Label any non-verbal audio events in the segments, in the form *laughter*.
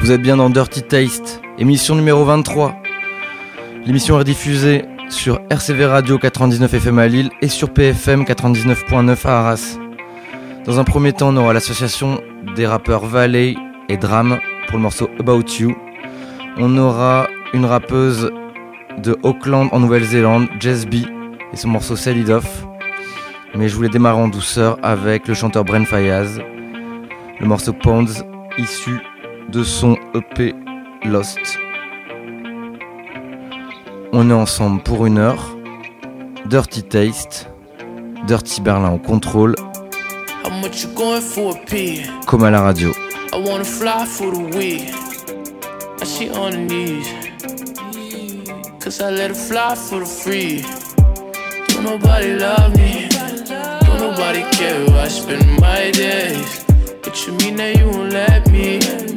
Vous êtes bien dans Dirty Taste, émission numéro 23. L'émission est diffusée sur RCV Radio 99 FM à Lille et sur PFM 99.9 à Arras. Dans un premier temps, on aura l'association des rappeurs Valley et Dram pour le morceau About You. On aura une rappeuse de Auckland en Nouvelle-Zélande, Jess B, et son morceau Sell It Off. Mais je voulais démarrer en douceur avec le chanteur Bren Fayaz, le morceau Ponds, issu de son EP Lost. On est ensemble pour une heure. Dirty Taste, Dirty Berlin au contrôle, comme à la radio. I wanna fly for the weed. She on her knees. Cause I let her fly for the free. Don't nobody love me. Don't nobody care where I spend my days. But you mean that you won't let me?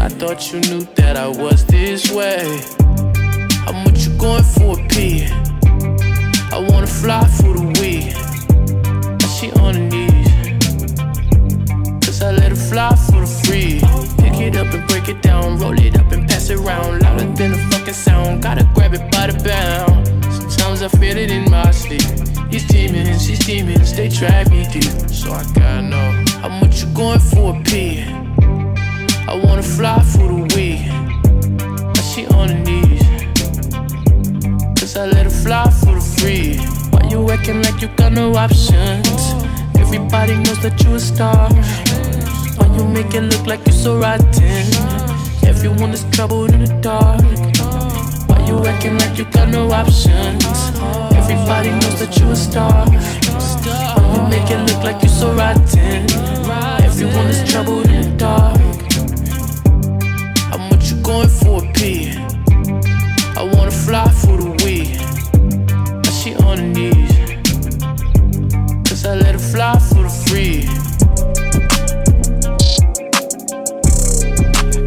I thought you knew that I was this way. How much you going for a pee? I wanna fly for the weed. She on her knees. Cause I let her fly for the free. Pick it up and break it down, roll it up and pass it around. Louder than a fucking sound, gotta grab it by the bound. Sometimes I feel it in my sleep. These demons, these demons, they drag me deep. So I gotta know how much you going for a P. I wanna fly for the weed. But she on her knees. Cause I let her fly for the free. Why you acting like you got no options? Everybody knows that you a star. Why you make it look like you're so rotten? Everyone is troubled in the dark. Why you acting like you got no options? Everybody knows that you a star. Why you make it look like you're so rotten? Everyone is troubled in the dark. Going for a P? I wanna fly for the weed. But she on her knees. Cause I let her fly for the free.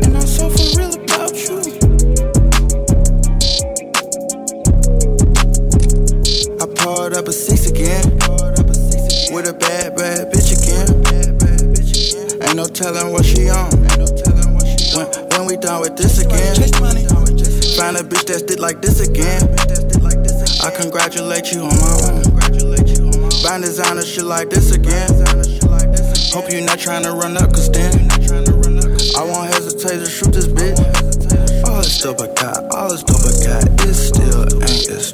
And I'm for real about you. I poured up a six again. With a bad, bad bitch again. Ain't no telling what she on. We done with this again. Find a bitch that's did like this again. I congratulate you on my own. Find designer shit like this again. Hope you're not trying to run up, cause then I won't hesitate to shoot this bitch. All this dope I got, all this dope I got, it still ain't as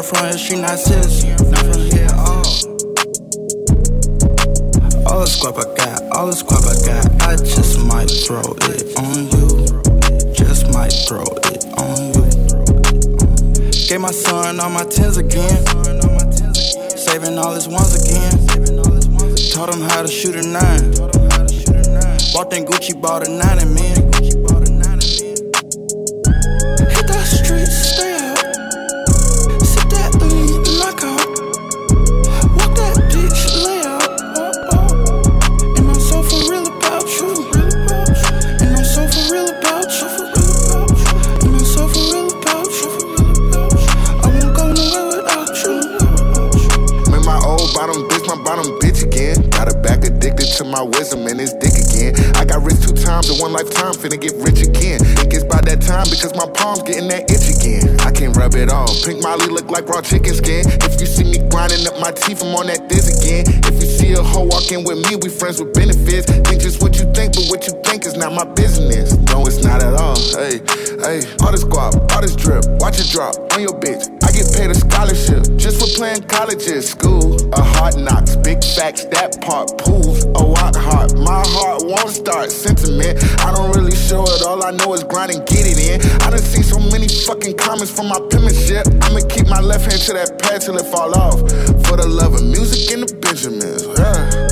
ain't from here, she not citizen. Not from here, oh. All the squab I got, all the squab I got, I just might throw it on you. Just might throw it on you. Gave my son all my tens again. Saving all his ones again. Taught him how to shoot a nine. Bought that Gucci, bought a nine and man. Getting that itch again. I can't rub it off. Pink Molly look like raw chicken skin. If you see me grinding up my teeth, I'm on that this again. If you see a hoe walking with me, we friends with benefits. Think just what you think, but what you think is not my business. No, it's not at all. Hey, hey, all this guap, all this drip, watch it drop on your bitch. I get paid a scholarship just for playing college at school. A hard knocks, big facts, that part proves a walk heart. My heart won't start sentiment. I don't really show it, all I know is grind and get it in. I done seen so many fucking comments from my penmanship. I'ma keep my left hand to that pad till it fall off. For the love of music and the Benjamins. Yeah.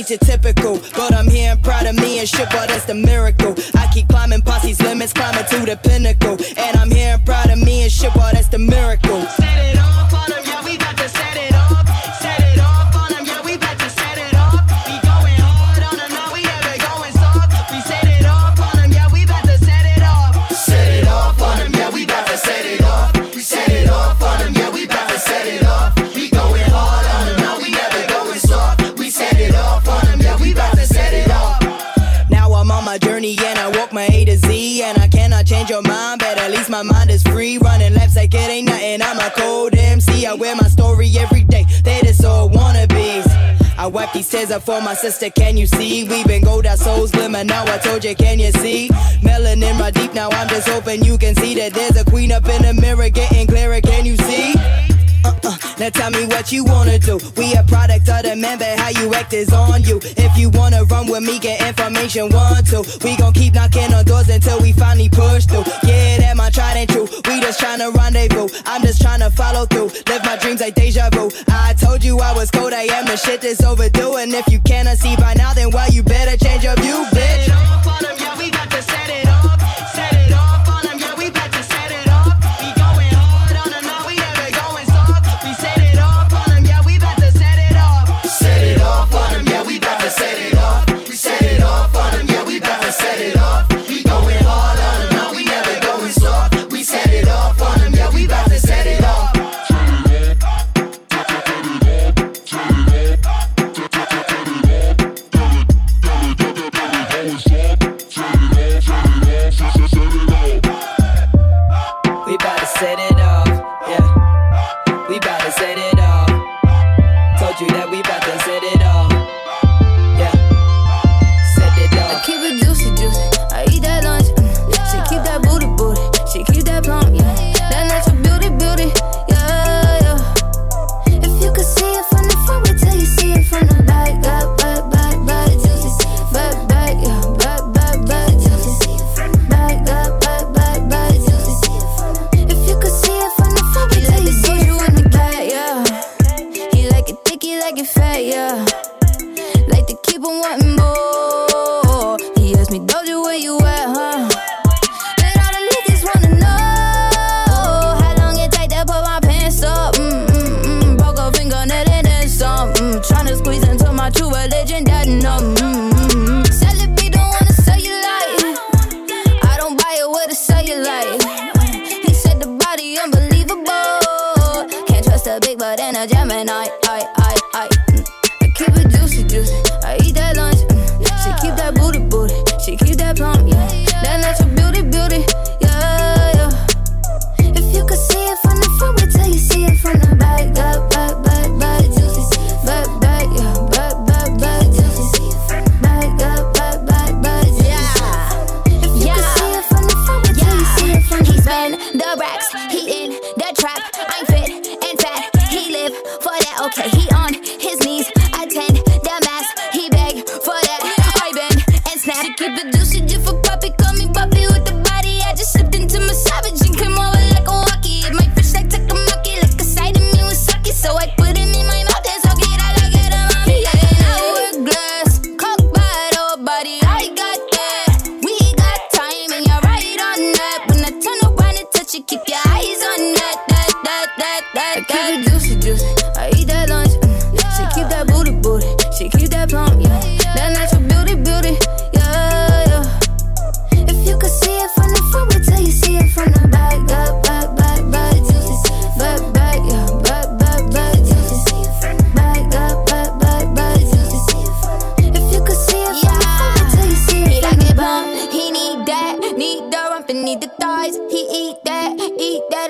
ain't your typical. But I'm here and proud of me and shit, But that's the miracle. it ain't nothing. I'm a cold MC. I wear my story every day. They just all wannabes. I wipe these tears up for my sister, can you see? We've been gold our souls glimmer, now I told you, can you see? Melanin my deep, now I'm just hoping you can see that there's a queen up in the mirror getting clearer, can you see? Uh-uh. Now tell me what you wanna do. We a product of the man, but how you act is on you. If you wanna run with me, get information one, two. We gon' keep knocking on doors until we finally push through. Yeah, that my tried and true. We just tryna rendezvous. I'm just tryna follow through. Live my dreams like deja vu. I told you I was cold, I am the shit that's overdue. And if you cannot see by now, then well, you better change your view, bitch. Yeah, we got to set it. one more.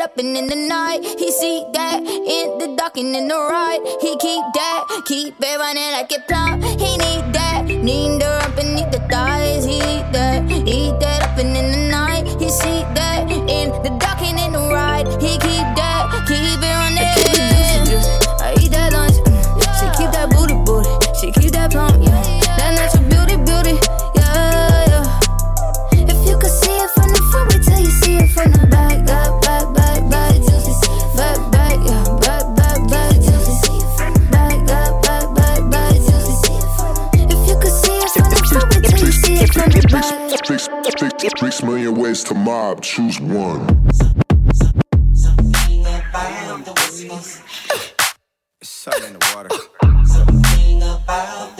That up and in the night. He see that in the dark and in the ride. He keep that, keep it running like a plumb. He need that, need the six, six million ways to mob. Choose one. Something in the water. *laughs*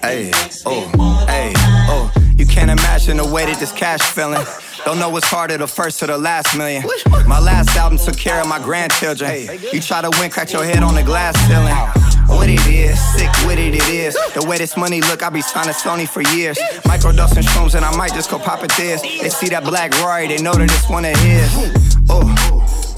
Hey, oh, hey, oh. You can't imagine the way that this cash feeling. Don't know what's harder, the first or the last million. My last album took care of my grandchildren. You try to win, crack your head on the glass ceiling. What it is, sick with it, it is. The way this money look, I be signing Sony for years. Microdosing shrooms, and I might just go pop it this. They see that black Rory, they know that it's one of his. Oh.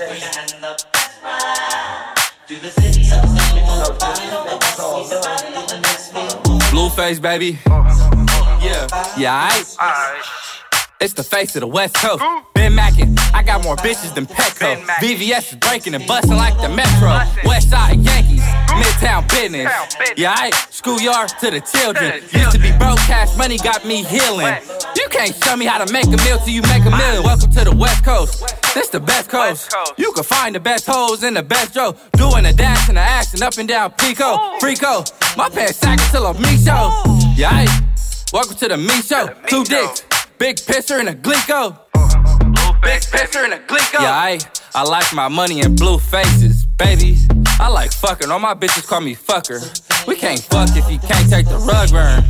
Uh. Blueface, baby. Yeah, yeah, I. It's the face of the West Coast. Been Mackin, I got more bitches than Petco. VVS is breaking and busting like the Metro. West Side Yankees, Midtown business. Yeah, I schoolyard to the children. Used to be broke, cash money got me healing. You can't show me how to make a meal till you make a million. Welcome to the West Coast. This the best coast. You can find the best hoes in the best Joe. Doing the dash and the action up and down Pico. Frico. My pants sagging till I'm me show. Yeah, I. Welcome to the me show. Two dicks. Big pisser and a glico. Big pisser and a glico. Yeah, I, I like my money in blue faces, baby. I like fucking. All my bitches call me fucker. We can't fuck if you can't take the rug burn.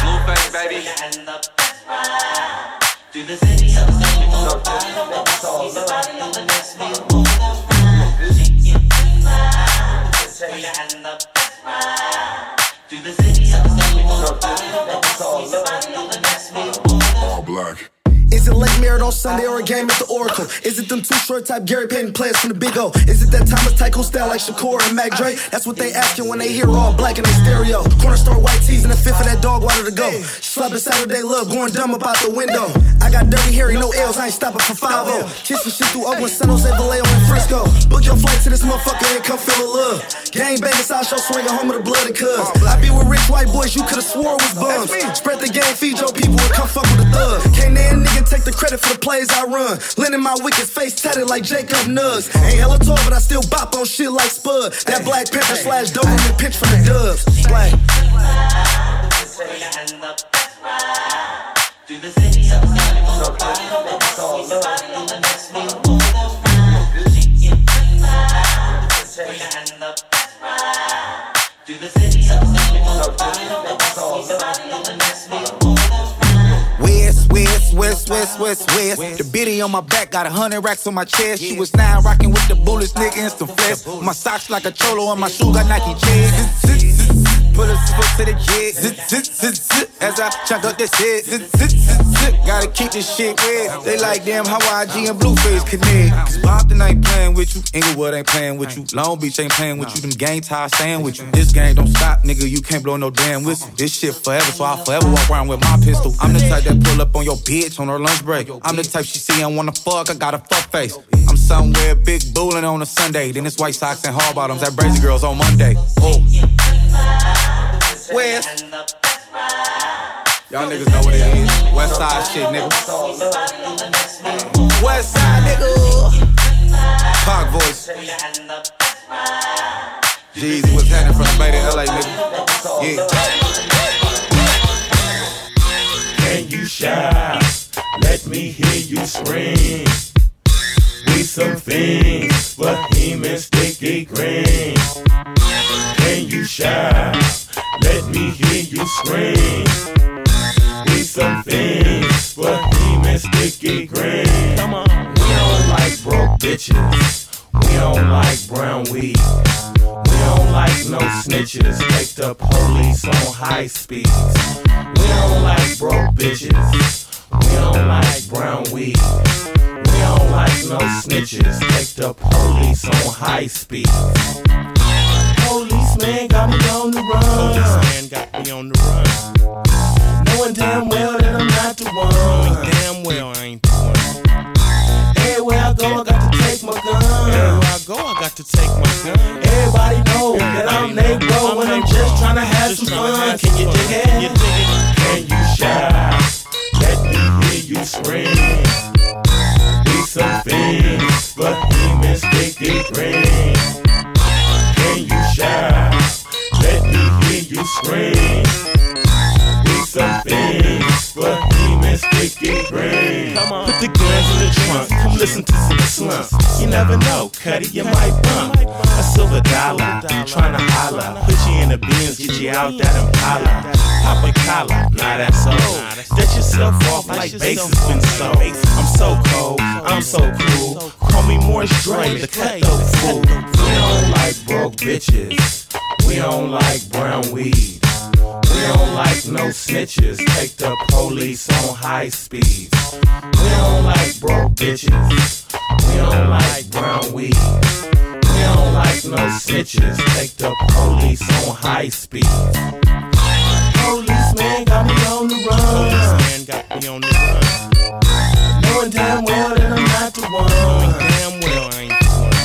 Blue face, baby. All black. Is it Lake Merritt on Sunday or a game at the Oracle? Is it them Too Short type Gary Payton players from the Big O? Is it that Thomas Tycho style like Shakur and Mac Dre? That's what they asking when they hear all black in their stereo. Corner store white tees and a fifth of that dog water to go. Slapping Saturday love, going dumb about the window. I got dirty hair, no L's, I ain't stopping for 5 Kissing shit through Oakland, San Jose, Vallejo, and Frisco. Book your flight to this motherfucker and come feel the love. Gang banging, side show swinging home of the blood and cuz. I be with rich white boys, you could've swore was bums. Spread the game, feed your people, and come fuck with the thug. Can't that nigga take the credit for the plays I run. Lending my wicked face tatted like Jacob Nugs. Ain't hella tall, but I still bop on shit like Spud. That Black Panther slash Doberman pitch from the dubs. Black. West, west, west, west. The biddy on my back got a hundred racks on my chest. She was nine rocking with the bullets, nigga, and some flesh. My socks like a cholo and my shoe got Nike chains. Put a foot to the jet. Zit, zit, zit, zit. As I chunk up this head. Zit, zit, zit, zit. Gotta keep this shit red. They like damn how YG and Blueface connect. Cause Bompton ain't playing with you. Inglewood ain't playing with you. Long Beach ain't playing with you. Them gang ties staying with you. This game don't stop, nigga. You can't blow no damn whistle. This shit forever, so I'll forever walk around with my pistol. I'm the type that pull up on your bitch on her lunch break. I'm the type she see and wanna fuck. I got a fuck face. I'm somewhere big bullin' on a Sunday. Then it's white socks and hard bottoms at Brazy Girls on Monday. Oh. West. Y'all niggas know what it is. West side shit, nigga. West side, nigga. Park voice. Jeezy, what's happening from the Bay to LA, nigga? Yeah. Can you shout? Let me hear you scream. We some fiends, behemoth sticky green. Can you shout? Let me hear you scream. We some fiends, behemoth sticky green. Come on. We don't like broke bitches. We don't like brown weed. We don't like no snitches. Take the police on high speeds. We don't like broke bitches. We don't like brown weed. Like no snitches. Take the police on high speed. Policeman got me on the run. Policeman got me on the run. Knowing damn well that I'm not the one. Knowing damn well I ain't the one. Everywhere I go, I got to take my gun. Everywhere I go, I got to take my gun. Everybody know that I'm Negro when I'm just trying to have some fun. Can you dig it? Demons think they green. Come on. Put the guns in the trunk. Come listen to some slumps. You never know, Cuddy, you might bump a silver dollar. Trying to holler, put you in the bins, get you out that Impala. Pop a collar, nah that's all. Get yourself off like bases been sold. I'm so cold, I'm so cool. Call me Morris Dre, the cutthroat fool. We don't like broke bitches. We don't like brown weed. We don't like no snitches. Take the police on high speeds. We don't like broke bitches. We don't like brown weed. We don't like no snitches. Take the police on high speeds. Policeman got me on the run. Policeman got me on the run. Knowing damn well that I'm not the one. Knowing damn well I ain't the one.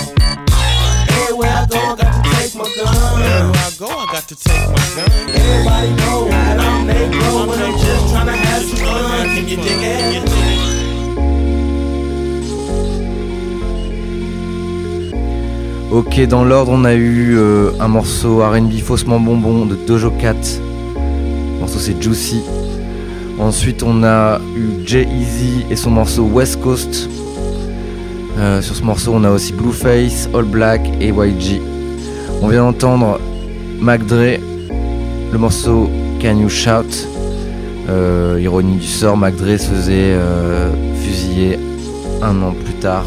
Everywhere I go, I got to take my gun. Everywhere I go, I got to take my gun. Everybody know that I'm Negro when I'm just trying to have some fun. Can you dig it? Ok, dans l'ordre, on a eu euh, un morceau RB faussement bonbon de Dojo Cat. Le morceau c'est Juicy. Ensuite, on a eu Jay Easy et son morceau West Coast. Euh, sur ce morceau, on a aussi Blueface, All Black et YG. On vient d'entendre Mac Dre, le morceau Can You Shout. Euh, ironie du sort, Mac Dre se faisait euh, fusiller un an plus tard.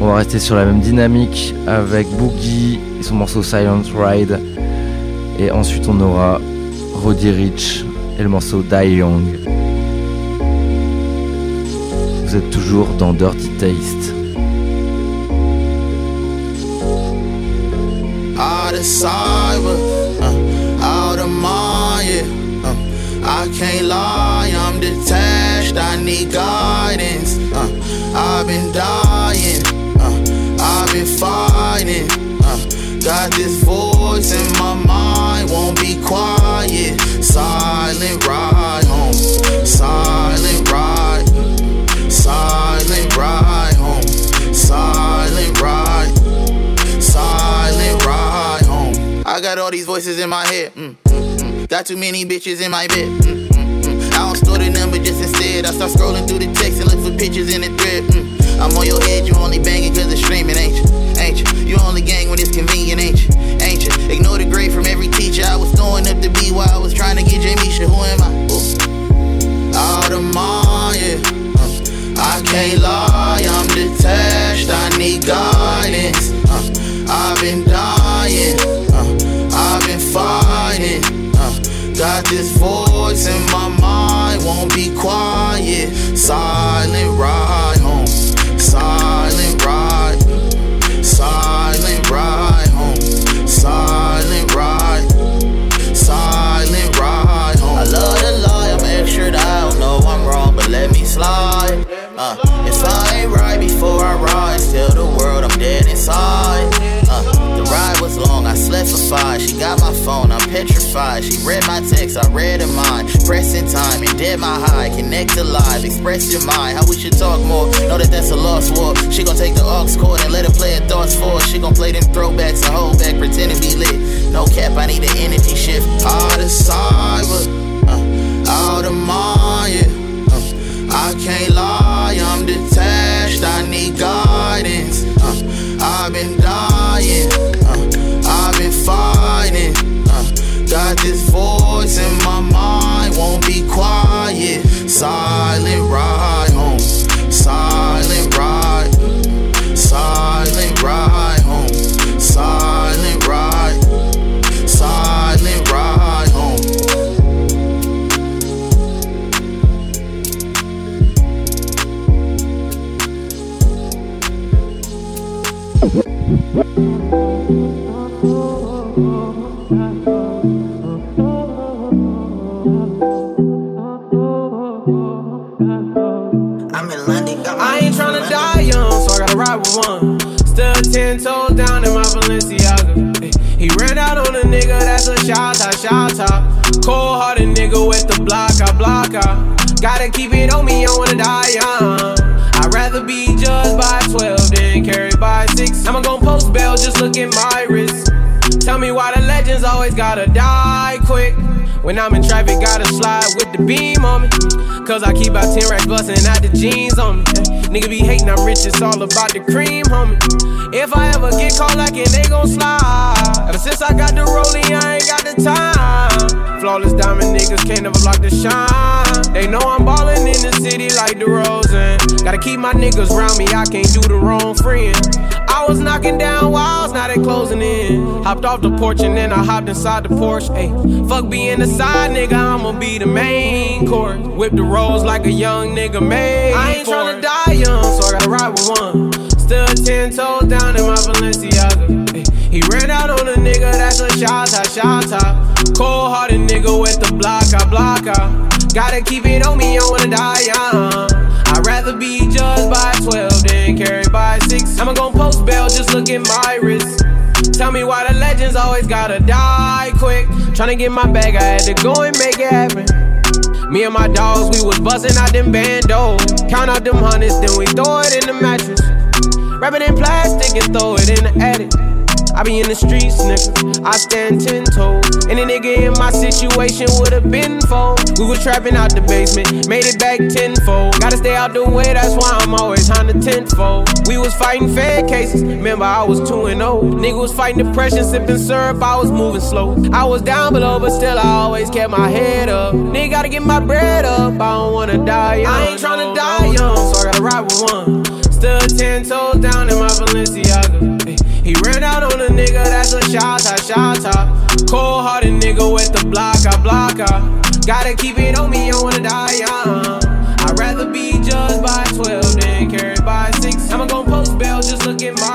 On va rester sur la même dynamique avec Boogie et son morceau Silent Ride. Et ensuite on aura Roddy Rich et le morceau Die Young. Vous êtes toujours dans Dirty Taste. Cyber, uh, out of mind, yeah. Uh, I can't lie, I'm detached, I need guidance. Uh, I've been dying, uh, I've been fighting. Uh, got this voice in my mind, won't be quiet. Silent ride home, silent got all these voices in my head. Mm, mm, mm. Got too many bitches in my bed. Mm, mm, mm. I don't store the number just instead. I start scrolling through the text and look for pictures in the thread. I'm on your head, you only banging cause it's streaming, ain't you? Ain't you? You only gang when it's convenient, ain't you? Ain't you? Ignore the grade from every teacher. I was throwing up the B while I was trying to get Jamisha. Who am I? Ooh. Out of mind, yeah. I can't lie, I'm detached. I need guidance. Got this voice in my mind, won't be quiet. Silent ride high. Connect to express your mind. How we should talk more. Know that that's a lost war. She gon' take the aux cord and let her play her thoughts for. She gon' play them throwbacks and hold back, pretend to be lit. No cap, I need an energy shift. Out of cyber, uh, yeah. Uh, I can't lie, I'm detached. I need guidance. Uh, I've been quiet. Toes down in my Balenciaga. Eh, he ran out on a nigga, that's a shot top, shot. Cold hearted nigga with the block, I block out. Gotta keep it on me, I wanna die young. I'd rather be judged by 12 than carried by 6. I'ma gon' post bail, just look at my wrist. Tell me why the legends always gotta die quick. When I'm in traffic, gotta slide with the beam on me. Cause I keep out 10 racks bustin' out the jeans on me. Nigga be hating, I'm rich, it's all about the cream, homie. If I ever get caught like it, they gon' slide. Ever since I got the rollie, I ain't got the time. Flawless diamond niggas can't never block the shine. They know I'm ballin' in the city like the Rosen. Gotta keep my niggas round me, I can't do the wrong friend. I was knocking down walls, now they closing in. Hopped off the porch and then I hopped inside the Porsche. Ayy, fuck being the side nigga, I'ma be the main course. Whip the rolls like a young nigga made. I ain't tryna die young, so I gotta ride with one. Still ten toes down in my Balenciaga. Ayy, he ran out on a nigga, that's a shot shot. Cold hearted nigga with the block, I block out. Gotta keep it on me, I wanna die young. I'd rather be judged by 12 carried by 6. I'ma gon' post bail, just look at my wrist. Tell me why the legends always gotta die quick. Tryna get my bag, I had to go and make it happen. Me and my dogs, we was bustin' out them bandos. Count out them hundreds, then we throw it in the mattress. Wrap it in plastic and throw it in the attic. I be in the streets, nigga. I stand ten toes. Any nigga in my situation would've been fold. We was trapping out the basement, made it back tenfold. Gotta stay out the way, that's why I'm always on the tenfold. We was fighting fed cases, remember I was 2 and 0. Nigga was fighting depression, sipping syrup, I was moving slow. I was down below, but still I always kept my head up. Nigga gotta get my bread up, I don't wanna die young. I ain't tryna die young, so I gotta ride with one. Still ten toes down in my Balenciaga. Ay, He ran out on a nigga, that's a shot shot. Cold hearted nigga with the block, I block out. Gotta keep it on me, I wanna die young. I'd rather be judged by 12 than carried by 6. I'ma gon' post bail, just look at my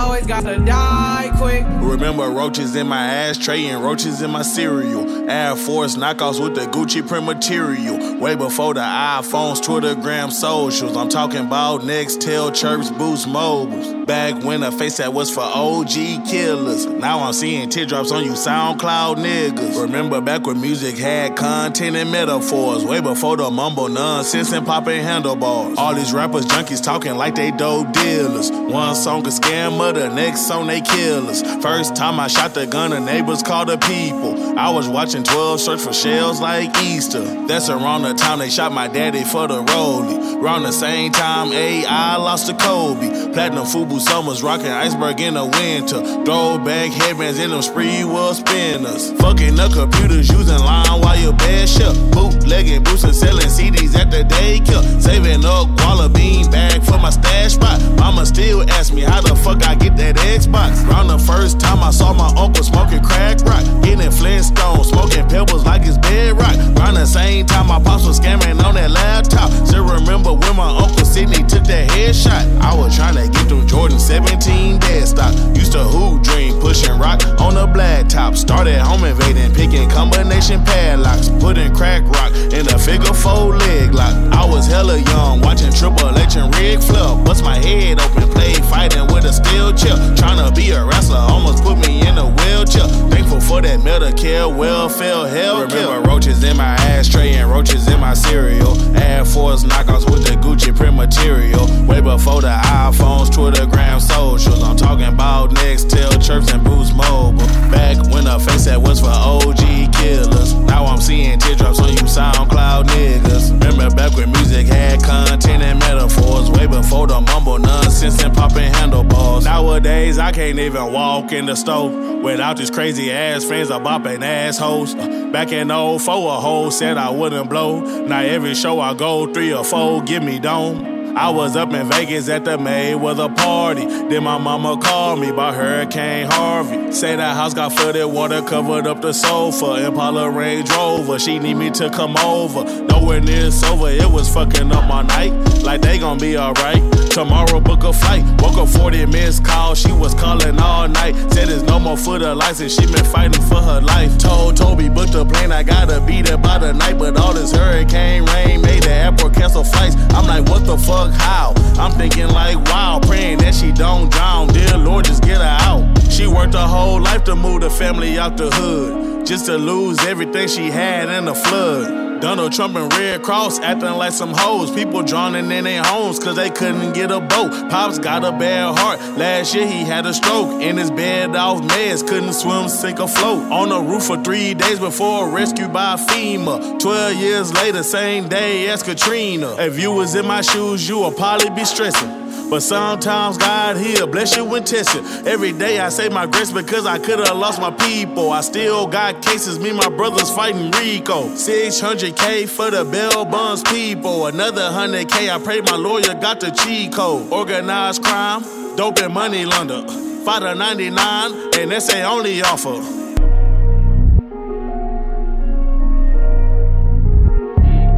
always gotta die quick. Remember roaches in my ashtray and roaches in my cereal. Air Force knockoffs with the Gucci print material. Way before the iPhones, Twittergram, socials. I'm talking about Nextel, chirps, boost, mobiles. Back when the face that was for OG killers. Now I'm seeing teardrops on you SoundCloud niggas. Remember back when music had content and metaphors. Way before the mumble nonsense and popping handlebars. All these rappers, junkies talking like they dope dealers. One song a scammer, the next song they killers. First time I shot the gun, the neighbors called the people. I was watching 12 search for shells like Easter. That's around the time they shot my daddy for the rollie. Around the same time, AI lost to Kobe. Platinum Fubu Summers rocking iceberg in the winter. Throwback headbands in them spree world spinners. Fucking the computers using line while your bed shut. Bootlegging boots and selling CDs at the daycare. Saving up guala bean bag for my stash spot. Mama still ask me how the fuck I get that Xbox. Round the first time I saw my uncle smoking crack rock, getting Flintstone, smoking pebbles like it's bedrock. Round the same time my pops was scamming on that laptop. Still remember when my uncle Sydney took that headshot. I was trying to get them Jordan 17 dead stock. Used to hoop dream, pushing rock on the black top. Started home invading, picking combination padlocks, putting crack rock in a figure four leg lock. I was hella young, watching Triple H and Ric Flair. Bust my head open, played fighting with a steel chip. Trying to be a wrestler, almost put me in a wheelchair. Thankful for that Medicare, welfare, hell. Remember roaches in my ashtray and roaches in my cereal. Air Force knockouts with the Gucci print material. Way before the iPhones, Twittergram socials. I'm talking about Nextel, chirps, and Boost Mobile. Back when the face that was for OG killers. Now I'm seeing teardrops on you SoundCloud niggas. Remember back when music had content and metaphors. Way before the mumble nonsense and popping handlebars. Nowadays, I can't even walk in the store without these crazy ass friends of bopping assholes. Uh, back in 04, a hoe said I wouldn't blow. Now every show I go, three or four, give me dome. I was up in Vegas at the Mayweather party. Then my mama called me by Hurricane Harvey. Say that house got flooded, water covered up the sofa. Impala Range Rover, she need me to come over. Nowhere near sober, it was fucking up my night. Like they gon' be alright. Tomorrow book a flight. Woke up 40 minutes call, she was calling all night. Said there's no more for the license, she been fighting for her life. Told Toby book the plane, I gotta be there by the night. But all this hurricane rain made the airport cancel flights. I'm like, what the fuck? Fuck how. I'm thinking like, wow, praying that she don't drown. Dear Lord, just get her out. She worked her whole life to move the family out the hood, just to lose everything she had in the flood. Donald Trump and Red Cross acting like some hoes. People drowning in their homes cause they couldn't get a boat. Pops got a bad heart. Last year he had a stroke. In his bed off meds, couldn't swim, sink, or float. On the roof for three days before rescued by FEMA. Twelve years later, same day as Katrina. If you was in my shoes, you would probably be stressing. But sometimes God, He'll bless you and test you. Every day I say my grace because I could have lost my people. I still got cases, me my brothers fighting Rico. 600K for the bail bonds people. Another 100K, I pray my lawyer got the cheat code. Organized crime, dope and money launder. Fighter 99, and that's a only offer.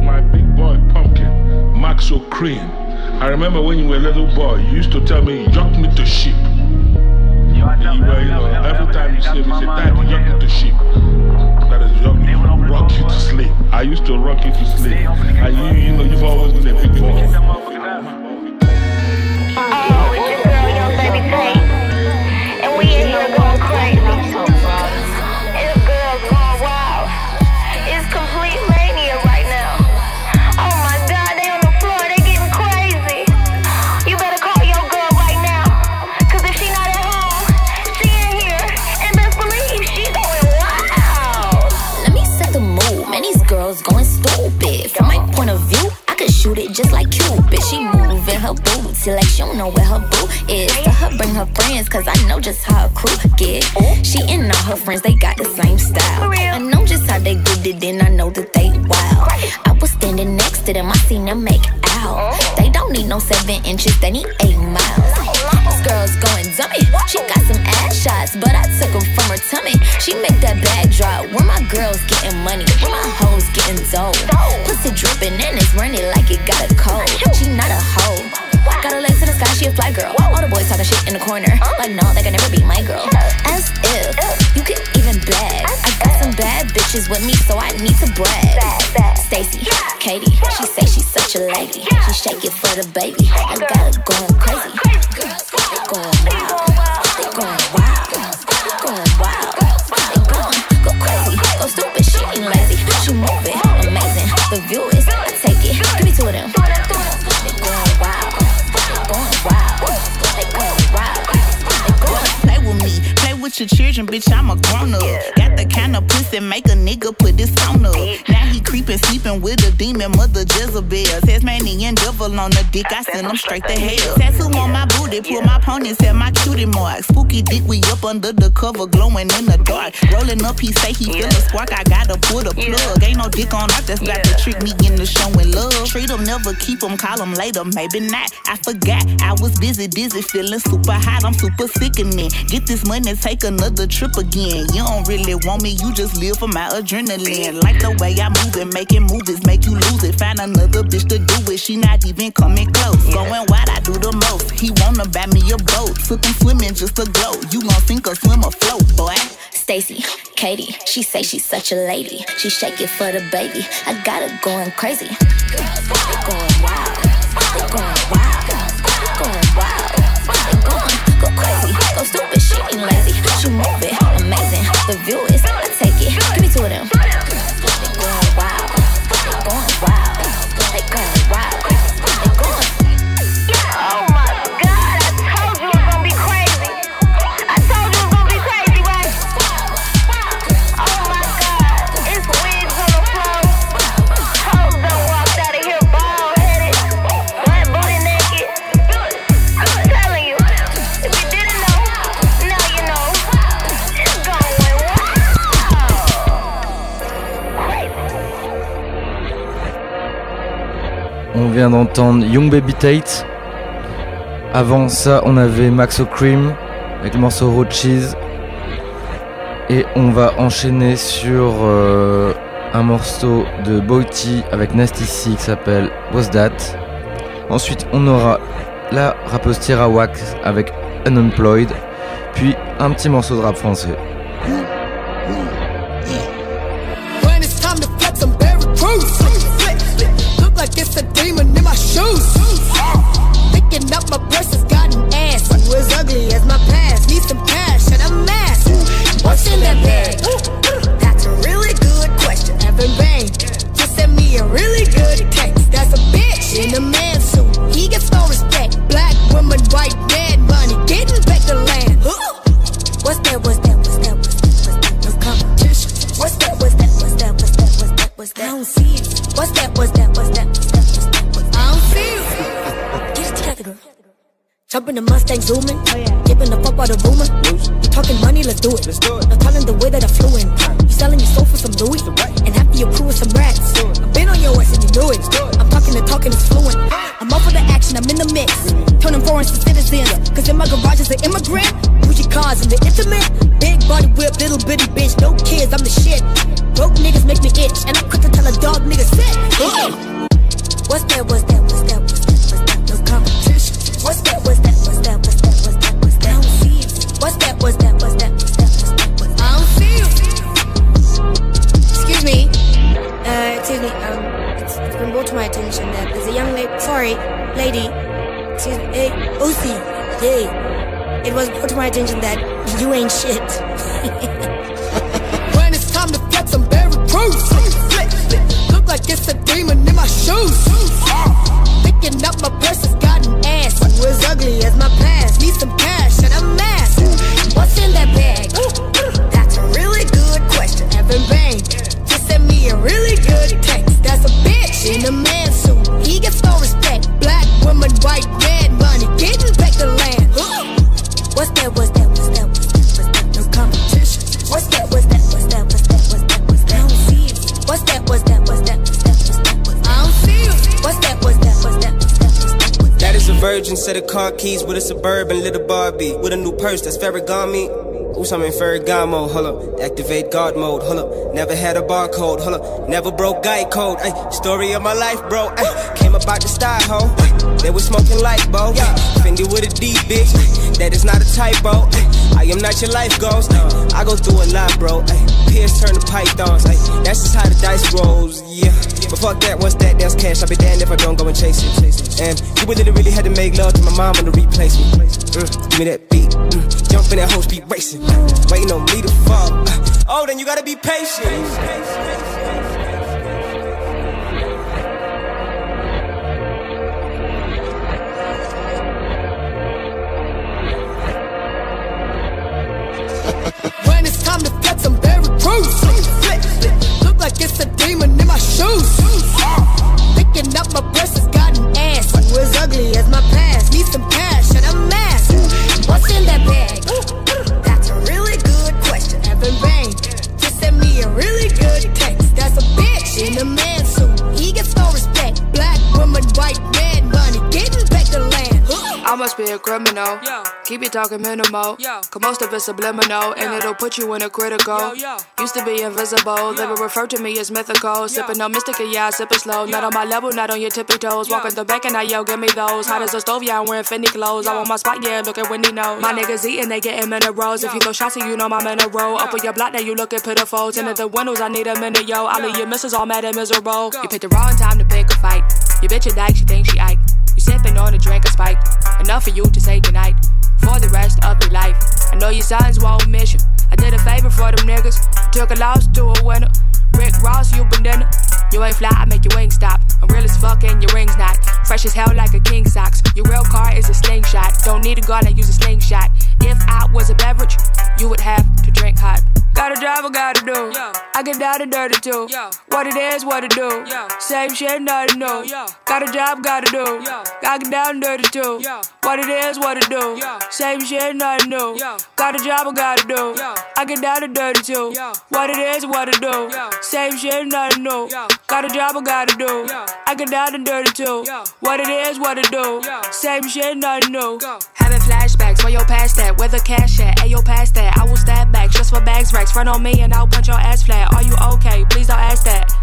My big boy pumpkin, Maxo Kream. I remember when you were a little boy, you used to tell me, yuck me to sheep. You were, you know, every time you see me, say, Dad, yuck me to sheep. That is yuck me, rock you to sleep. I used to rock you to sleep. And you, you know, you've always been a big boy. Booty like she don't know where her boo is. To her bring her friends, cause I know just how her crew get. She and all her friends, they got the same style. I know just how they get it, and I know that they wild. I was standing next to them, I seen them make out. They don't need no seven inches, they need eight miles. This girl's going dummy. She got some ass shots, but I took them from her tummy. She make that bag drop. Where my girls getting money? Where my hoes getting dough? Pussy dripping and it's running like it got a cold. She not a hoe. Got her legs to the sky, she a fly girl. All the boys talking shit in the corner. Like, no, they can never be my girl. As if you could even bag. I got some bad bitches with me, so I need to brag. Stacy, Katie, she say she's such a lady. She shake it for the baby. I got her going crazy. Girls, your children, bitch. I'm a grown up. Got the kind of pussy make a nigga put this on up. Now he creeping, sleeping with a demon mother Jezebel. Tasmanian devil on the dick, I send him straight to hell. Tattoo on my booty, pull my ponytail, my cutie mark. Spooky dick, we up under the cover, glowing in the dark. Rolling up, he say he feel a spark, I gotta put a plug. Ain't no dick on earth that's got to trick me into showing love. Treat him, never keep him, call him later, maybe not. I forgot, I was busy, dizzy, feeling super hot, I'm super sickening. Get this money, take another trip again. You don't really want me, you just live for my adrenaline. Like the way I move and make it, making movies make you lose it. Find another bitch to do it, she not even coming close. Going wide, I do the most. He wanna buy me a boat, took him swimming just to glow. You gon' sink or swim or float, boy. Stacy, Katie, she say she's such a lady. She shake it for the baby. I got her going crazy. They going wild. They going wild. They going wild. They going go crazy. Go stupid. She ain't lazy. She move it amazing. The view is I take it. Give me two of them. Going wild. On vient d'entendre Young Baby Tate. Avant ça, on avait Maxo Cream avec le morceau Raw Cheese. Et on va enchaîner sur euh, un morceau de Boity avec Nasty C qui s'appelle What's That. Ensuite, on aura la rappeuse Wax avec Unemployed. Puis un petit morceau de rap français. A man suit. He gets no respect. Black woman, white money. Back the land. What's that? What's that? What's that? What's that? What's that? No competition. What's that? What's that? What's that? What's that? What's that? What's that? I don't see it. What's that? What's that? What's that? That? Is a virgin set of car keys with a suburban little Barbie with a new purse that's Ferragamo. Ooh, I'm in Ferragamo, hold up. Activate God mode, hold up. Never had a barcode, hold up. Never broke guy code, ay. Story of my life, bro. Ay. Came about the style, ho. They was smoking light, bro. Fendi with a D, bitch. That is not a typo. I am not your life. Ay. I go through a lot, bro. Ay. Pierce turn to pythons. Ay. That's just how the dice rolls, yeah. But fuck that, once that, that's cash. I'll be damned if I don't go and chase it. And you really, really had to make love to my mom to replace me. Mm, give me that beat. Mm, jump in that whole speed racing. Waiting on me to fall. Uh, oh, then you gotta be patient. it's a demon in my shoes. Picking up my breasts has gotten ass. You as ugly as my past. Need some cash and a mask. What's in that bag? That's a really good question. Evan Bang just sent me a really good text. That's a bitch in a man suit. He gets no respect. Black woman, white man criminal. Keep it talking minimal. Cause most of it's subliminal, and it'll put you in a critical. Used to be invisible, they would refer to me as mythical. Sipping on mystica, yeah, I sip it slow. Not on my level, not on your tippy toes. Walking the back and I yell, give me those. Hot as a stove, yeah, I'm wearing Fendi clothes. I want my spot, yeah, look at Wendy knows. My niggas eating, they getting minerals. If you go shots, you know I'm in a row. Up on your block, now you looking pitiful. Tinted the windows, I need a minute, yo. All of your misses all mad and miserable. You picked the wrong time to pick a fight. Your bitch a dyke, she thinks she Ike. Sipping on a drink of spike. Enough for you to say goodnight for the rest of your life. I know your sons won't miss you. I did a favor for them niggas. Took a loss to a winner. Rick Ross, you been banana. You ain't fly, I make your wings stop. I'm real as fuck and your ring's not. Fresh as hell like a king socks. Your real car is a slingshot. Don't need a gun, I use a slingshot. If I was a beverage, you would have to drink hot. Gotta drive, I gotta do. I get down and dirty too. What it is, what it do. Same shit, nothing new. Got a job, gotta do. Gotta get down and dirty too. What it is, what it do. Same shit, nothing new. Got a job, I gotta do. I get down and dirty too. What it is, what it do. Same shit, nothing new. Got a job, I gotta do. I get down and dirty too. What it is, what it do. Same shit, nothing new. Having flashbacks, where your past that? Where the cash at? Ayo, past that. I will stab back just for bags racks. Front on me and I'll punch your ass flat. Are you okay? Please don't ask that.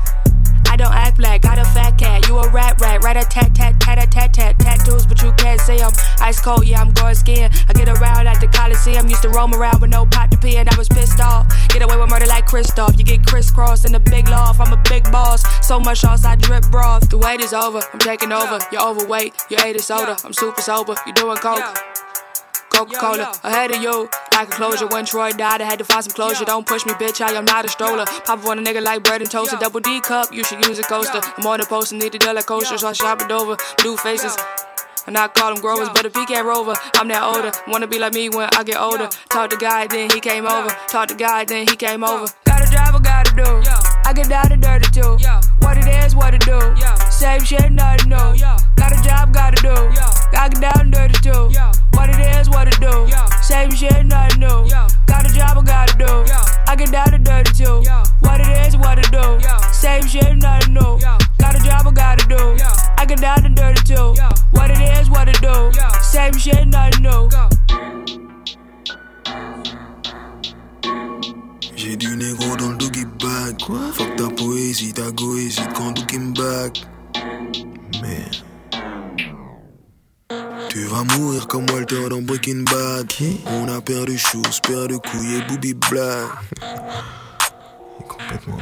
Don't act black, got a fat cat. You a rat rat, rat a tat tat tat a tat tat. Tattoos, but you can't see them. Ice cold, yeah, I'm going skiing. I get around at the Coliseum. Used to roam around with no pot to pee, and I was pissed off. Get away with murder like Christoph. You get crisscrossed in the big loft. I'm a big boss. So much sauce, I drip broth. The wait is over, I'm taking over. You're overweight, you ate a soda. I'm super sober, you doing coke. Coca Cola ahead of you. Like a closure. When Troy died, I had to find some closure. Don't push me, bitch. I am not a stroller. Pop on a nigga like bread and toast. A double D cup, you should use a coaster. I'm on the post and need a dollar coaster, so I shop it over. Blue faces. And I call them growers, but if he can't rover, I'm that older. Wanna be like me when I get older. Talk to God, then he came over. Talk to God, then he came over. Got a job, I gotta do. shoes, paire de couilles et booby black complètement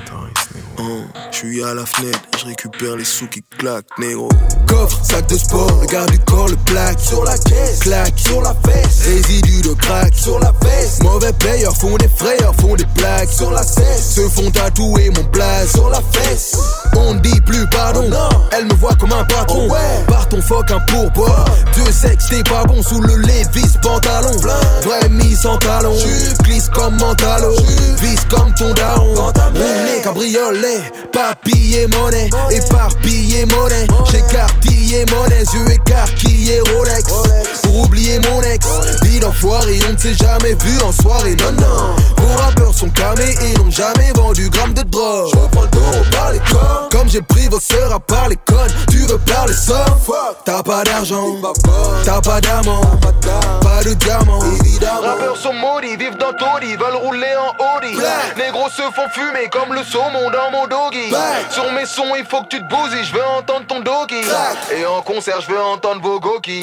négro. je suis à la fenêtre, je récupère les sous qui claquent, négro. Coffre, sac de sport, le garde du corps, le plaque. Sur la caisse, claque, sur la fesse. Résidu de crack, sur la veste. Mauvais payeurs font des frayeurs, font des plaques. Sur la cesse, se font tatouer mon blaze. Sur la fesse, on ne dit plus pardon. Elle me voit comme un patron. Par ton fuck un pourboire. Dieu sait que t'es pas bon sous le Levis pantalon. Vraie mise en talon. Glisse comme mentalo. Vise comme ton daron. Roulé cabriolet, papillé monnaie, éparpillé monnaie. J'écartillé monnaie, yeux écarquillés Rolex. Pour oublier mon ex, vie d'enfoiré, on ne s'est jamais vu en soirée, non, non. Vos rappeurs sont camés et n'ont jamais vendu gramme de drogue. Je prends le taureau par les cornes, comme j'ai pris vos sœurs à part les connes. Tu veux parler somme, t'as pas d'argent, t'as pas d'amant, pas de diamant. Rappeurs sont maudits, vivent dans taudis, veulent rouler en Audi. Négros se font fumer comme le saumon dans mon doggy. Sur mes sons, il faut que tu te bousilles, je veux entendre ton doggy. Et en concert, je veux entendre vos gokis.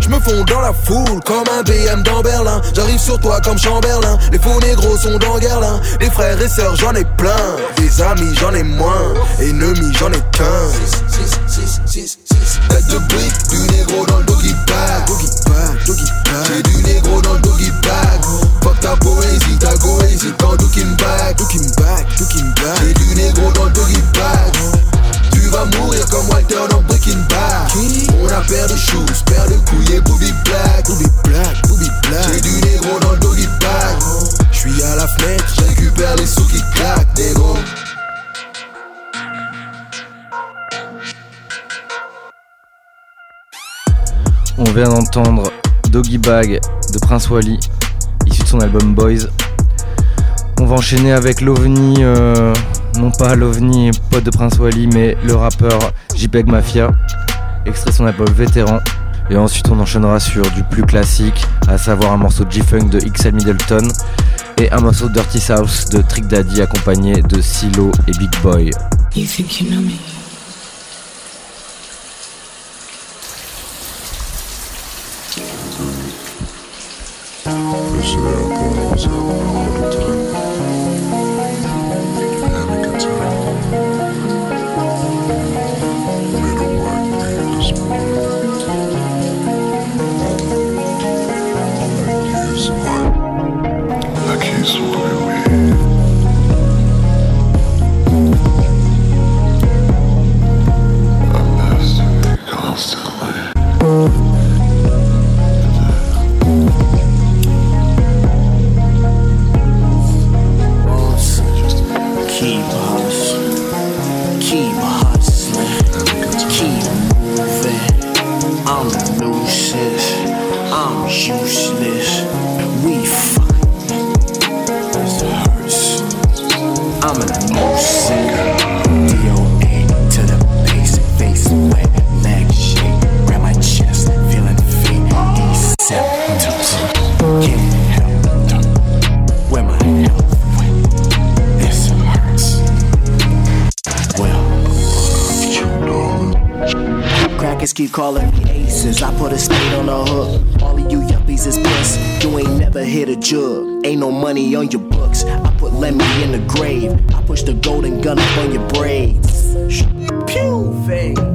Je me fonds dans la foule comme un BM dans Berlin. J'arrive sur toi comme Chamberlain. Les faux négros sont dans Guerlain. Les frères et sœurs, j'en ai plein. Des amis, j'en ai moins. Ennemis, j'en ai qu'un. Tête de brique, du négro dans le doggy bag. Doggy bag, doggy bag. J'ai du négro dans le doggy bag. Fuck ta poésie, ta goésie quand dookin bag. Dookin bag, dookin bag. J'ai du négro dans doggy bag. Tu vas mourir comme Walter dans Breaking Bad. On a perdu shoes, perdu couilles et booby black. Booby black, booby black. J'ai du négro dans doggy bag. J'suis à la fenêtre, je récupère les sous qui claquent, négro. On vient d'entendre Doggy Bag de Prince Wally, de album Boys. On va enchaîner avec l'OVNI, euh, non pas l'OVNI pote de Prince Wally, mais le rappeur JPEG Mafia, extrait son album Vétéran. Et ensuite on enchaînera sur du plus classique, à savoir un morceau de G-Funk de XL Middleton et un morceau Dirty South de Trick Daddy accompagné de Silo et Big Boy. Michelle Combs. Keep hustling, keep calling me aces. I put a state on the hook. All of you yuppies is bliss. You ain't never hit a jug. Ain't no money on your books. I put Lemmy in the grave. I push the golden gun up on your braids. Pew, fade.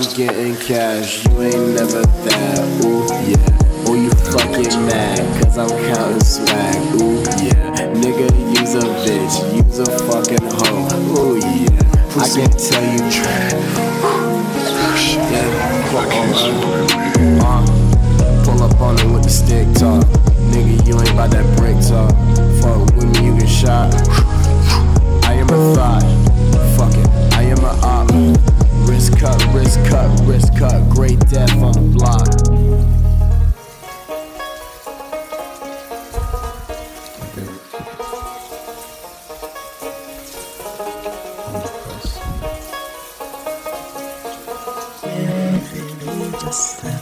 I'm getting cash, you ain't never that, ooh, yeah. Or you fucking mad, cause I'm counting swag, ooh, yeah. Nigga, use a bitch, use a fucking hoe, ooh, yeah. I can tell you, *sighs* yeah, pull uh, pull up on it with the stick talk. Nigga, you ain't about that brick talk. Fuck with me, you get shot. *sighs* I am a thought, wrist cut, wrist cut, great death on the block. Just the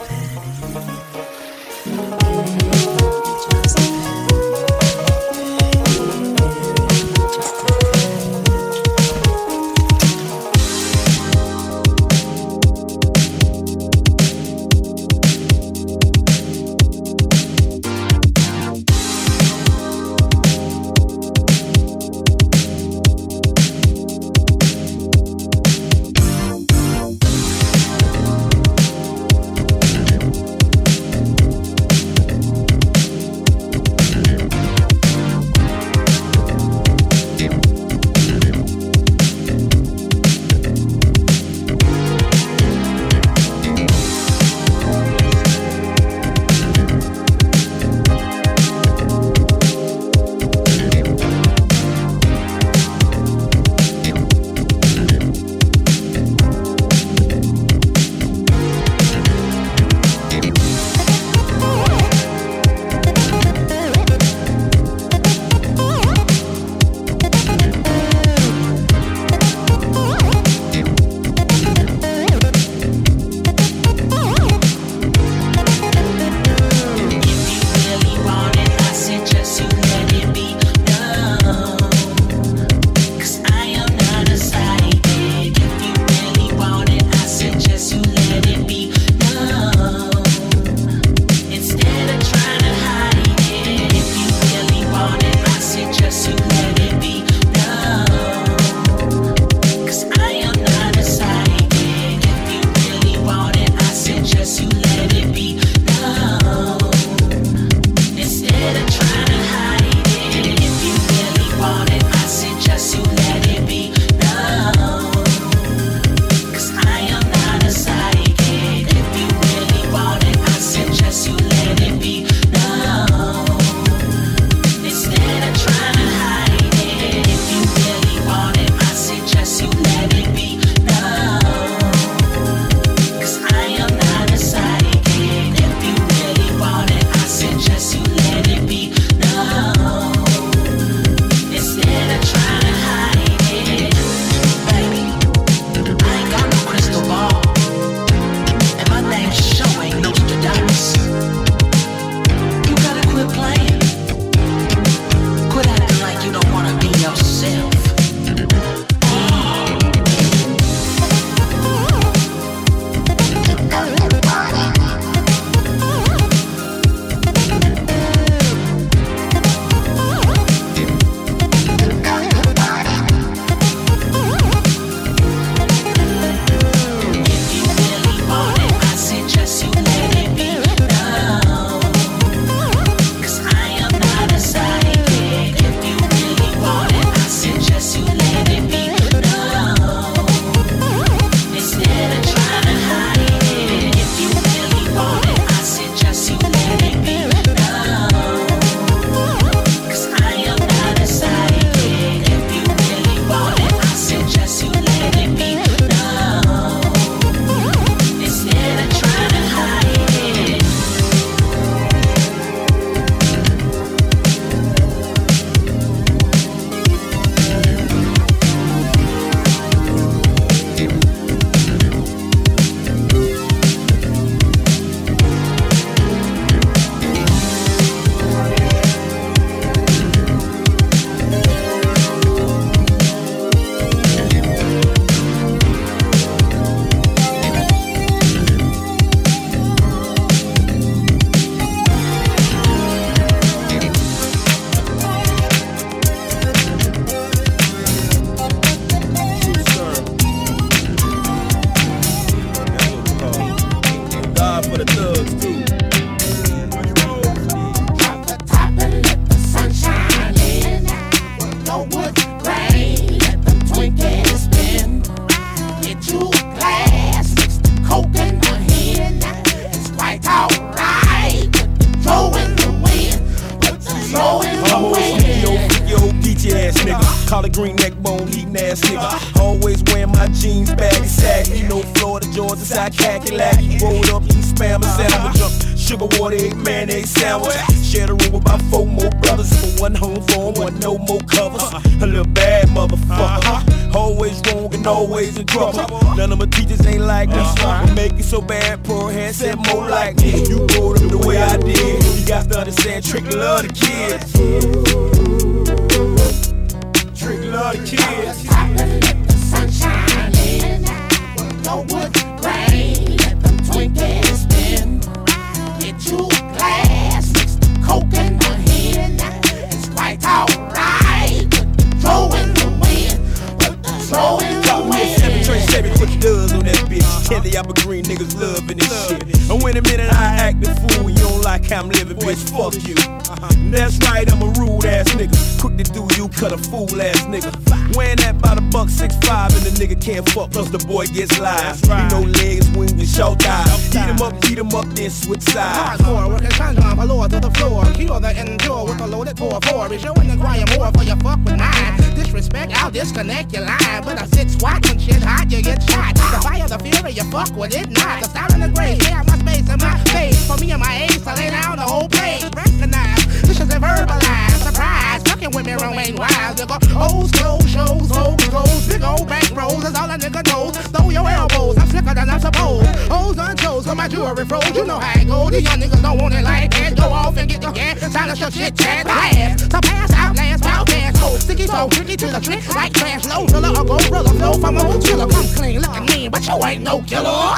Uh-huh. That's right, I'm a rude ass nigga. Quick to do you, cut a fool ass nigga. Wearing that by the buck six five, and the nigga can't fuck cause the boy gets live. You know legs, wings, and short thighs. Eat him up, beat him up, then switch sides. Hardcore, working sundown, below to the floor. Cure the endure with a loaded 4-4. Is you in the choir more for your fuck with nine? Disrespect, I'll disconnect your line. But I sit squat when shit hot, you get shot. The fire, the fury, you fuck with it not. The style and the grace, yeah, my space and my face. For me and my ace, I lay down the whole place. Recognize, this is a verbalized surprise. Fucking with me, remain wild. Nigga, O's clothes, shows, hoes, goes. Big old bank rolls, that's all a nigga knows. Throw your elbows, I'm sicker than I'm supposed. O's on shows, got my jewelry froze. You know how it goes. These young niggas don't want it like that. Go off and get your gas. Silence your shit, chat, blast. So pass out, last, out, pass. Oh, sticky toe, tricky to the trick. Like trash, low, driller, or gorilla. Flow from a old chiller. Come clean, looking mean, but you ain't no killer.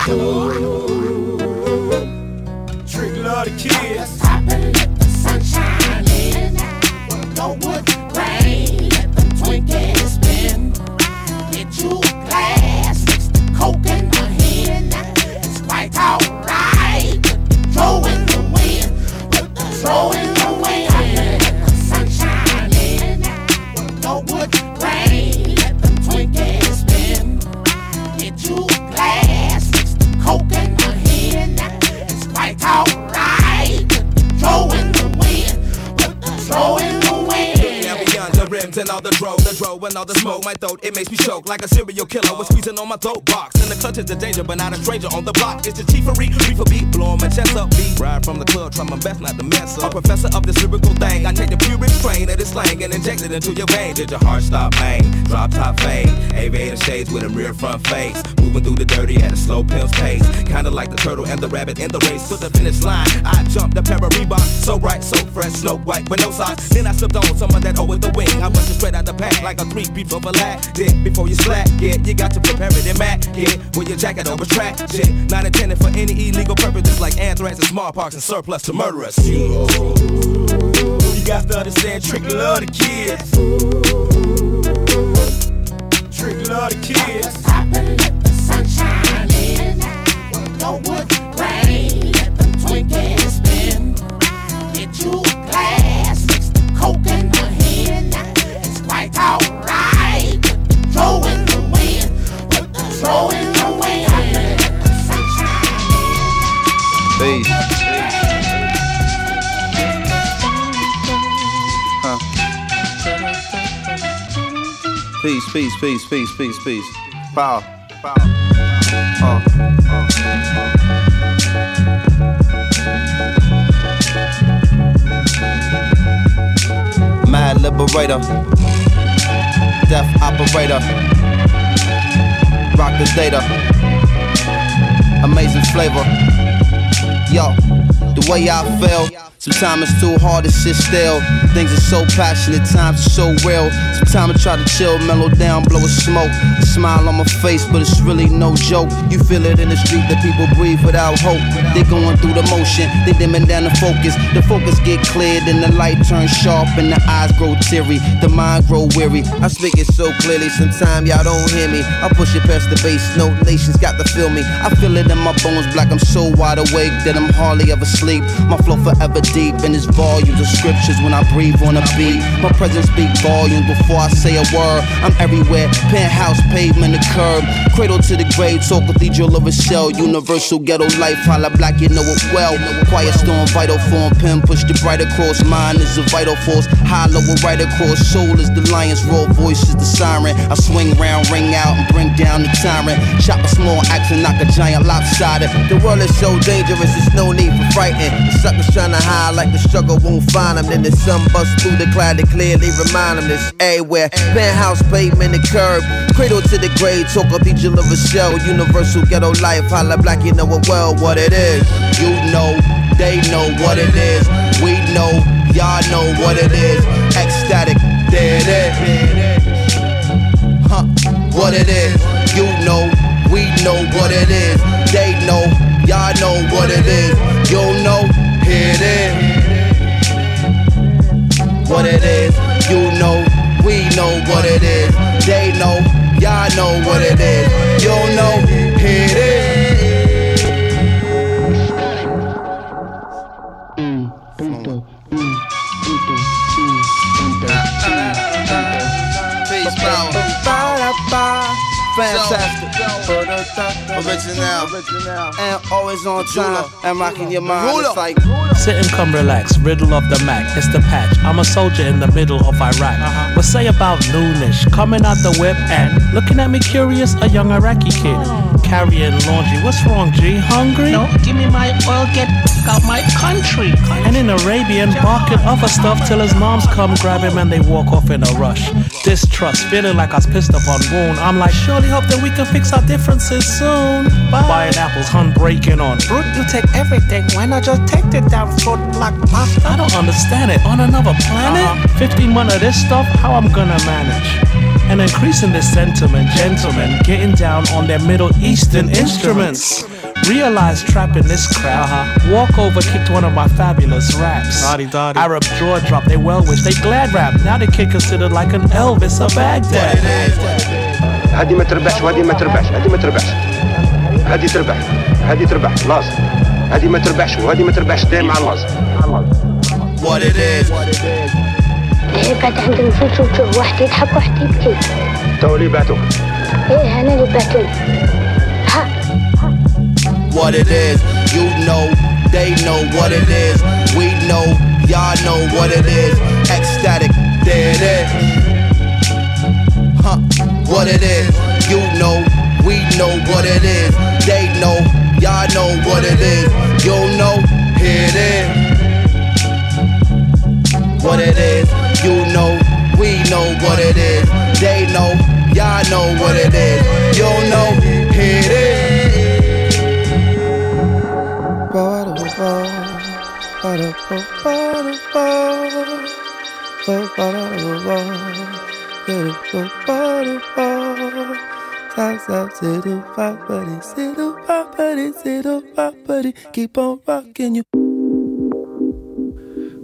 Trick love the kids. Go wood grain, and all the dro, the dro and all the smoke, my throat it makes me choke like a serial killer was squeezing on my throat box. In the clutch is the danger, but not a stranger on the block. It's the chiefery, reefer beat, blowing my chest up beat. Ride from the club, try my best not to mess up. A professor of this lyrical thing, I take the purest strain of this slang and inject it into your vein. Did your heart stop pain? Drop top fade, aviator shades with a rear front face. Moving through the dirty at a slow pimp's pace. Kinda like the turtle and the rabbit in the race to the finish line. I jumped a pair of Reebok, so bright, so fresh, snow white with no socks. Then I slipped on some of that O with the wing. I busted straight out the pack like a three beat of a lat. Dick before you slack, yeah, you got to prepare it in Mac. Yeah, with your jacket over track. Shit, not intended for any illegal purposes like anthrax and smallpox and surplus to murderers. You got to understand, trick love the kids. Trick love the kids. Top and let the sunshine in. Go wood Peace. Huh. Peace, peace, peace, peace, peace, peace. Power. Uh, uh. Mad liberator. Death operator. Rock the data. Amazing flavor. Yo. the way I feel. Sometimes it's too hard to sit still. Things are so passionate, times are so real. Sometimes I try to chill, mellow down, blow a smoke. A smile on my face, but it's really no joke. You feel it in the street that people breathe without hope. They going through the motion, they dimming down the focus. The focus get cleared and the light turns sharp and the eyes grow teary. The mind grow weary. I speak it so clearly, sometimes y'all don't hear me. I push it past the base, no nations got to feel me. I feel it in my bones, black. I'm so wide awake that I'm hardly ever sleep. My flow forever deep in its volumes of scriptures when I breathe on a beat. My presence speak volumes before I say a word. I'm everywhere, penthouse, pavement, the curb, cradle to the grave, soul cathedral of a shell, universal ghetto life. Holla black, you know it well. Quiet storm, vital form, pen push the bright across. Mine is a vital force, hollow right across. Soul is the lion's roar, voice is the siren. I swing round, ring out, and bring down the tyrant. Chop a small axe and knock a giant lopsided. The world is so dangerous, there's no need for frightened. The suckers trying to hide like the struggle won't find them. Then the sun bust through the cloud to clearly remind them this everywhere. Penthouse, pavement, the curb. Cradle to the grave, talk cathedral of a shell. Universal ghetto life, holla black, you know it well what it is. You know, they know what it is. We know, y'all know what it is. Ecstatic, there it is. Huh, what it is. You know, we know what it is. They know, y'all know what it is. You know, it is. What it is, you know, we know what it is. They know, y'all know what it is. You know, it is. Power. Fantastic. Original. And always on time. And rocking your mind. It's like. Sit and come relax, riddle of the Mac, it's the patch. I'm a soldier in the middle of Iraq. Uh-huh. But say about noonish, coming out the whip and looking at me curious, a young Iraqi kid. Oh. Carrying laundry, what's wrong, G? Hungry? No, give me my oil, get out my country. And in Arabian, barking other stuff till his moms come grab him and they walk off in a rush. Distrust, feeling like I was pissed off on wound. I'm like, surely hope that we can fix our differences soon. Bye. Buying apples, hun breaking on. Brute, you take everything. Why not just take the damn black pasta? I don't understand it. On another planet? Uh-huh. 15 months of this stuff, how I'm gonna manage? And increasing this sentiment, gentlemen, getting down on their Middle Eastern instruments. Realize trapping this crap. Uh-huh. Walk over, kicked one of my fabulous raps. Arab jaw drop, they well wish, they glad rap. Now they kid considered like an Elvis of Baghdad. هذه ما تربحش وهذه ما تربحش هذه ما تربحش هذه تربح هذه تربح لازم هذه ما تربحش وهذه ما تربحش دايما على لازم What it is. هي كانت عندي نفوس وتشوف واحد يضحك وواحد يبكي تو اللي بعتوك إيه أنا اللي بعتوني What it is. You know, they know what it is. We know, y'all know what it is. Ecstatic, there it is. What it is. You know, we know what it is. They know, y'all know what it is. You know, here it is. What it is. You know, we know what it is. They know, y'all know what it is. You know,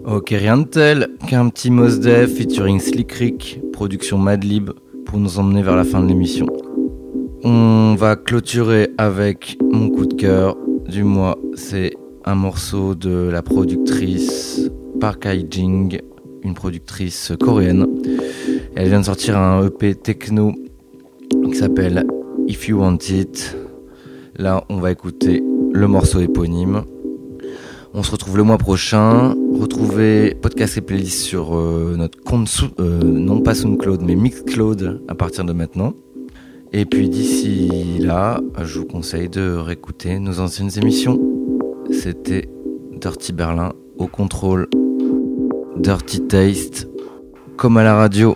Ok, rien de tel qu'un petit Mos Def featuring Slick Rick, production Madlib, pour nous emmener vers la fin de l'émission. On va clôturer avec mon coup de cœur du mois. C'est un morceau de la productrice Park Hae-jing, une productrice coréenne. Elle vient de sortir un EP techno qui s'appelle If You Want It. Là, on va écouter le morceau éponyme. On se retrouve le mois prochain. Retrouvez podcast et playlist sur euh, notre compte, euh, non pas SoundCloud, mais Mixcloud à partir de maintenant. Et puis d'ici là, je vous conseille de réécouter nos anciennes émissions. C'était Dirty Berlin au contrôle, Dirty Taste, comme à la radio.